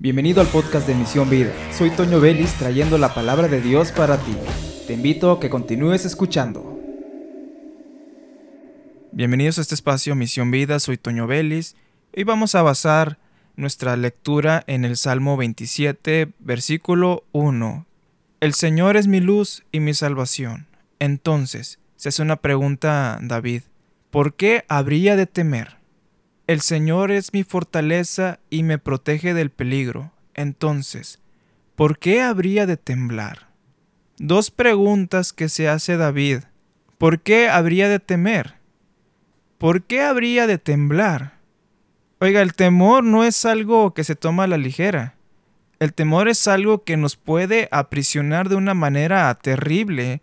Bienvenido al podcast de Misión Vida. Soy Toño Vélez trayendo la palabra de Dios para ti. Te invito a que continúes escuchando. Bienvenidos a este espacio Misión Vida, soy Toño Vélez y vamos a basar nuestra lectura en el Salmo 27, versículo 1. El Señor es mi luz y mi salvación. Entonces, se hace una pregunta David, ¿por qué habría de temer? El Señor es mi fortaleza y me protege del peligro. Entonces, ¿por qué habría de temblar? Dos preguntas que se hace David. ¿Por qué habría de temer? ¿Por qué habría de temblar? Oiga, el temor no es algo que se toma a la ligera. El temor es algo que nos puede aprisionar de una manera terrible,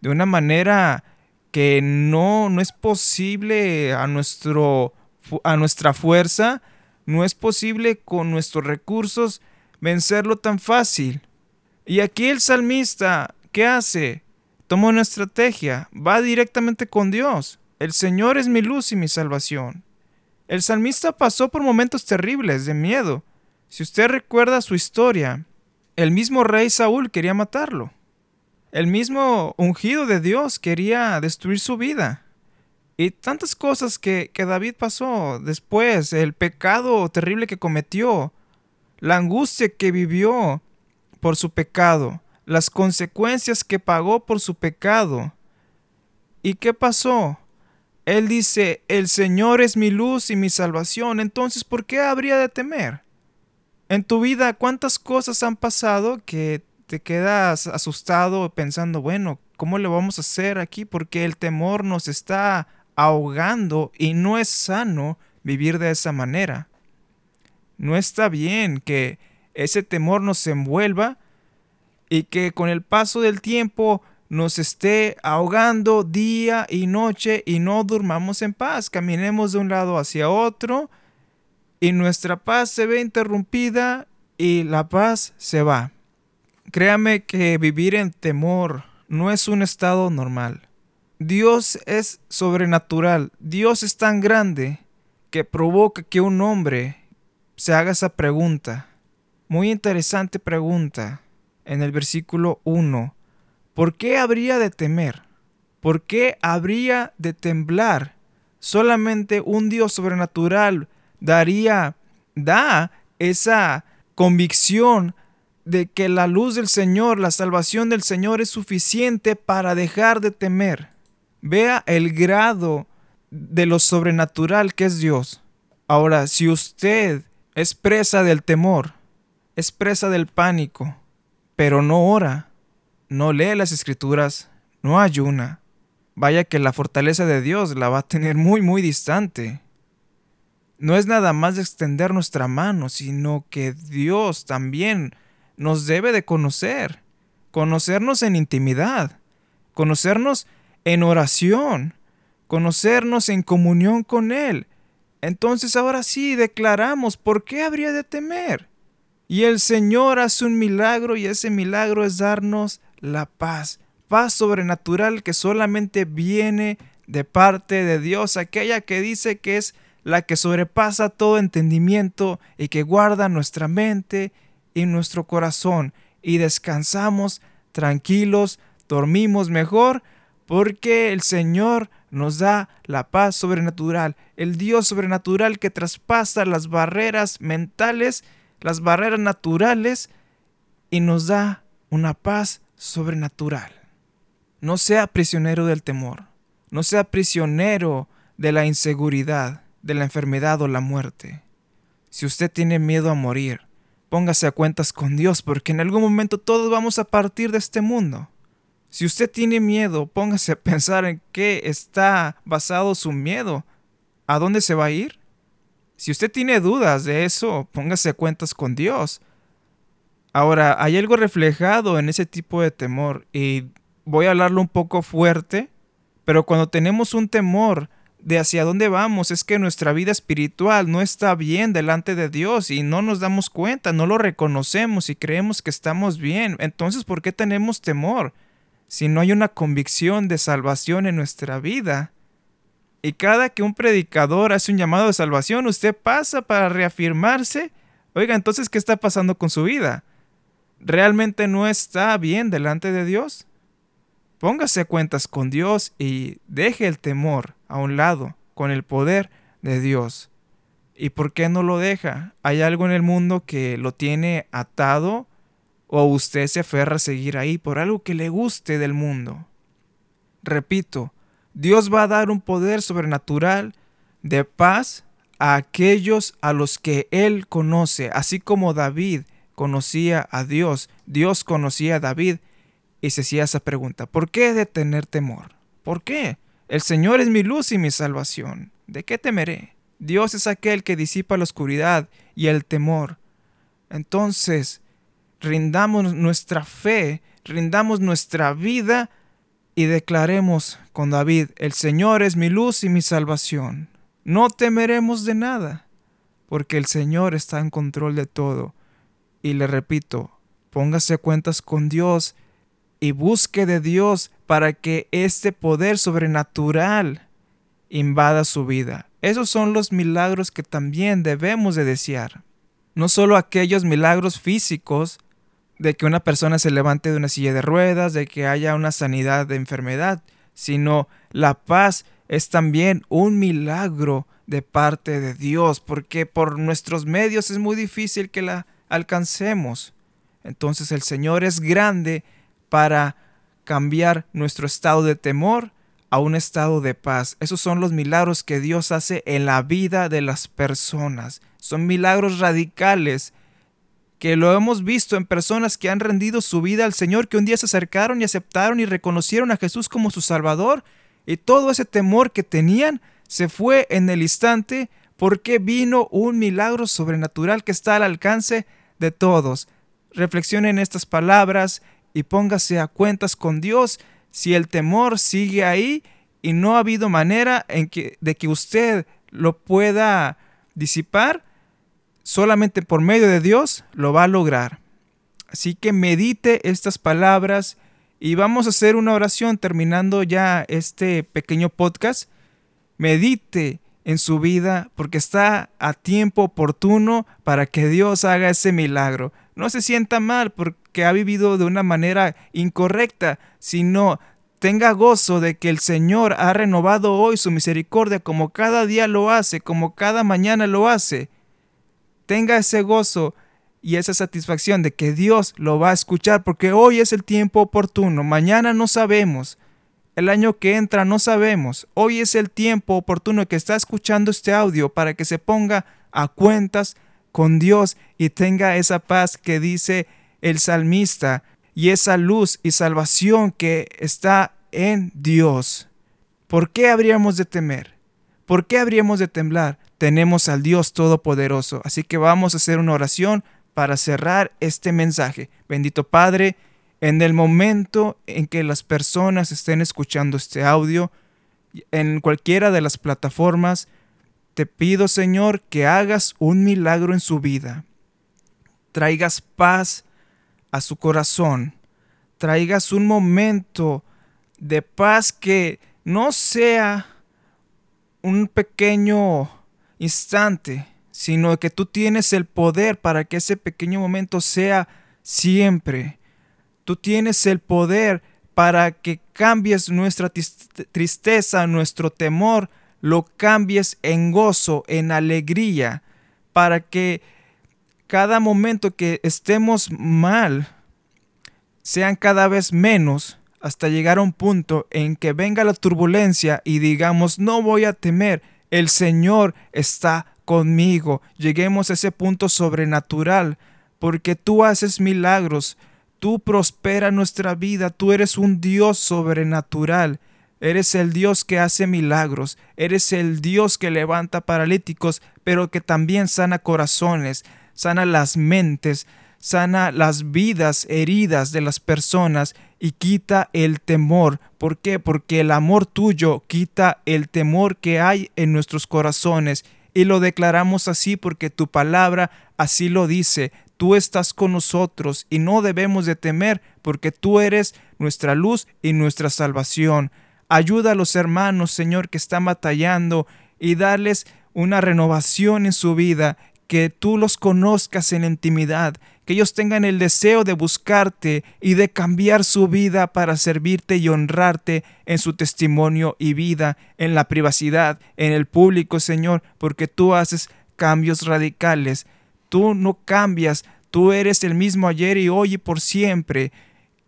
de una manera que no, no es posible a nuestro a nuestra fuerza, no es posible con nuestros recursos vencerlo tan fácil. Y aquí el salmista, ¿qué hace? Toma una estrategia, va directamente con Dios. El Señor es mi luz y mi salvación. El salmista pasó por momentos terribles de miedo. Si usted recuerda su historia, el mismo rey Saúl quería matarlo. El mismo ungido de Dios quería destruir su vida. Y tantas cosas que, David pasó después, el pecado terrible que cometió, la angustia que vivió por su pecado, las consecuencias que pagó por su pecado. ¿Y qué pasó? Él dice, el Señor es mi luz y mi salvación, entonces ¿por qué habría de temer? En tu vida, ¿cuántas cosas han pasado que te quedas asustado pensando, bueno, ¿cómo le vamos a hacer aquí? Porque el temor nos está ahogando y no es sano vivir de esa manera. No está bien que ese temor nos envuelva y que con el paso del tiempo nos esté ahogando día y noche y no durmamos en paz. Caminemos de un lado hacia otro y nuestra paz se ve interrumpida y la paz se va. Créame que vivir en temor no es un estado normal. Dios es sobrenatural. Dios es tan grande que provoca que un hombre se haga esa pregunta. Muy interesante pregunta en el versículo 1. ¿Por qué habría de temer? ¿Por qué habría de temblar? Solamente un Dios sobrenatural daría, da esa convicción de que la luz del Señor, la salvación del Señor es suficiente para dejar de temer. Vea el grado de lo sobrenatural que es Dios. Ahora, si usted es presa del temor, es presa del pánico, pero no ora, no lee las escrituras, no ayuna, vaya que la fortaleza de Dios la va a tener muy, muy distante. No es nada más de extender nuestra mano, sino que Dios también nos debe de conocer, conocernos en intimidad, conocernos en oración, conocernos en comunión con Él. Entonces ahora sí declaramos, ¿por qué habría de temer? Y el Señor hace un milagro y ese milagro es darnos la paz, paz sobrenatural que solamente viene de parte de Dios, aquella que dice que es la que sobrepasa todo entendimiento y que guarda nuestra mente y nuestro corazón y descansamos tranquilos, dormimos mejor porque el Señor nos da la paz sobrenatural, el Dios sobrenatural que traspasa las barreras mentales, las barreras naturales y nos da una paz sobrenatural. No sea prisionero del temor, no sea prisionero de la inseguridad, de la enfermedad o la muerte. Si usted tiene miedo a morir, póngase a cuentas con Dios porque en algún momento todos vamos a partir de este mundo. Si usted tiene miedo, póngase a pensar en qué está basado su miedo. ¿A dónde se va a ir? Si usted tiene dudas de eso, póngase a cuentas con Dios. Ahora, hay algo reflejado en ese tipo de temor y voy a hablarlo un poco fuerte, pero cuando tenemos un temor de hacia dónde vamos, es que nuestra vida espiritual no está bien delante de Dios y no nos damos cuenta, no lo reconocemos y creemos que estamos bien. Entonces, ¿por qué tenemos temor? Si no hay una convicción de salvación en nuestra vida. Y cada que un predicador hace un llamado de salvación, usted pasa para reafirmarse Oiga, entonces, ¿qué está pasando con su vida? ¿Realmente no está bien delante de Dios? Póngase cuentas con Dios y deje el temor a un lado con el poder de Dios. ¿Y por qué no lo deja? ¿Hay algo en el mundo que lo tiene atado o usted se aferra a seguir ahí por algo que le guste del mundo? Repito, Dios va a dar un poder sobrenatural de paz a aquellos a los que Él conoce, así como David conocía a Dios, Dios conocía a David y se hacía esa pregunta, ¿por qué de tener temor? ¿Por qué? El Señor es mi luz y mi salvación. ¿De qué temeré? Dios es aquel que disipa la oscuridad y el temor. Entonces, rindamos nuestra fe, rindamos nuestra vida y declaremos con David, el Señor es mi luz y mi salvación. No temeremos de nada, porque el Señor está en control de todo. Y le repito, póngase cuentas con Dios y busque de Dios para que este poder sobrenatural invada su vida. Esos son los milagros que también debemos de desear. No solo aquellos milagros físicos de que una persona se levante de una silla de ruedas, de que haya una sanidad de enfermedad, sino la paz es también un milagro de parte de Dios, porque por nuestros medios es muy difícil que la alcancemos. Entonces el Señor es grande para cambiar nuestro estado de temor a un estado de paz. Esos son los milagros que Dios hace en la vida de las personas. Son milagros radicales que lo hemos visto en personas que han rendido su vida al Señor, que un día se acercaron y aceptaron y reconocieron a Jesús como su Salvador. Y todo ese temor que tenían se fue en el instante porque vino un milagro sobrenatural que está al alcance de todos. Reflexionen estas palabras y póngase a cuentas con Dios si el temor sigue ahí y no ha habido manera en que, de que usted lo pueda disipar, solamente por medio de Dios lo va a lograr. Así que medite estas palabras y vamos a hacer una oración terminando ya este pequeño podcast. Medite en su vida porque está a tiempo oportuno para que Dios haga ese milagro. No se sienta mal porque ha vivido de una manera incorrecta, sino tenga gozo de que el Señor ha renovado hoy su misericordia como cada día lo hace, como cada mañana lo hace. Tenga ese gozo y esa satisfacción de que Dios lo va a escuchar porque hoy es el tiempo oportuno, mañana no sabemos. El año que entra no sabemos. Hoy es el tiempo oportuno que está escuchando este audio para que se ponga a cuentas con Dios y tenga esa paz que dice el salmista y esa luz y salvación que está en Dios. ¿Por qué habríamos de temer? ¿Por qué habríamos de temblar? Tenemos al Dios Todopoderoso. Así que vamos a hacer una oración para cerrar este mensaje. Bendito Padre, en el momento en que las personas estén escuchando este audio, en cualquiera de las plataformas, te pido Señor que hagas un milagro en su vida. Traigas paz a su corazón. Traigas un momento de paz que no sea un pequeño instante, sino que tú tienes el poder para que ese pequeño momento sea siempre. Tú tienes el poder para que cambies nuestra tristeza, nuestro temor, lo cambies en gozo, en alegría, para que cada momento que estemos mal sean cada vez menos hasta llegar a un punto en que venga la turbulencia y digamos, no voy a temer, el Señor está conmigo. Lleguemos a ese punto sobrenatural, porque tú haces milagros, Tú prospera nuestra vida, tú eres un Dios sobrenatural. Eres el Dios que hace milagros, eres el Dios que levanta paralíticos, pero que también sana corazones, sana las mentes, sana las vidas heridas de las personas y quita el temor. ¿Por qué? Porque el amor tuyo quita el temor que hay en nuestros corazones. Y lo declaramos así porque tu palabra así lo dice tú estás con nosotros y no debemos de temer porque tú eres nuestra luz y nuestra salvación. Ayuda a los hermanos, Señor, que están batallando y darles una renovación en su vida, que tú los conozcas en intimidad, que ellos tengan el deseo de buscarte y de cambiar su vida para servirte y honrarte en su testimonio y vida, en la privacidad, en el público, Señor, porque tú haces cambios radicales. Tú no cambias, tú eres el mismo ayer y hoy y por siempre.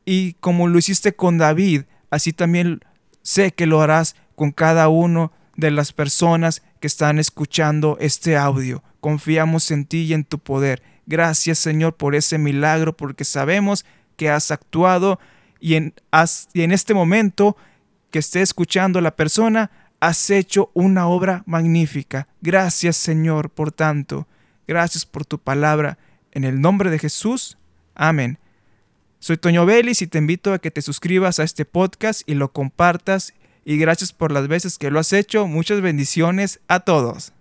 Y como lo hiciste con David, así también sé que lo harás con cada uno de las personas que están escuchando este audio. Confiamos en ti y en tu poder. Gracias Señor por ese milagro, porque sabemos que has actuado y en, este momento que esté escuchando la persona, has hecho una obra magnífica. Gracias Señor por tanto. Gracias por tu palabra. En el nombre de Jesús. Amén. Soy Toño Vélez y te invito a que te suscribas a este podcast y lo compartas. Y gracias por las veces que lo has hecho. Muchas bendiciones a todos.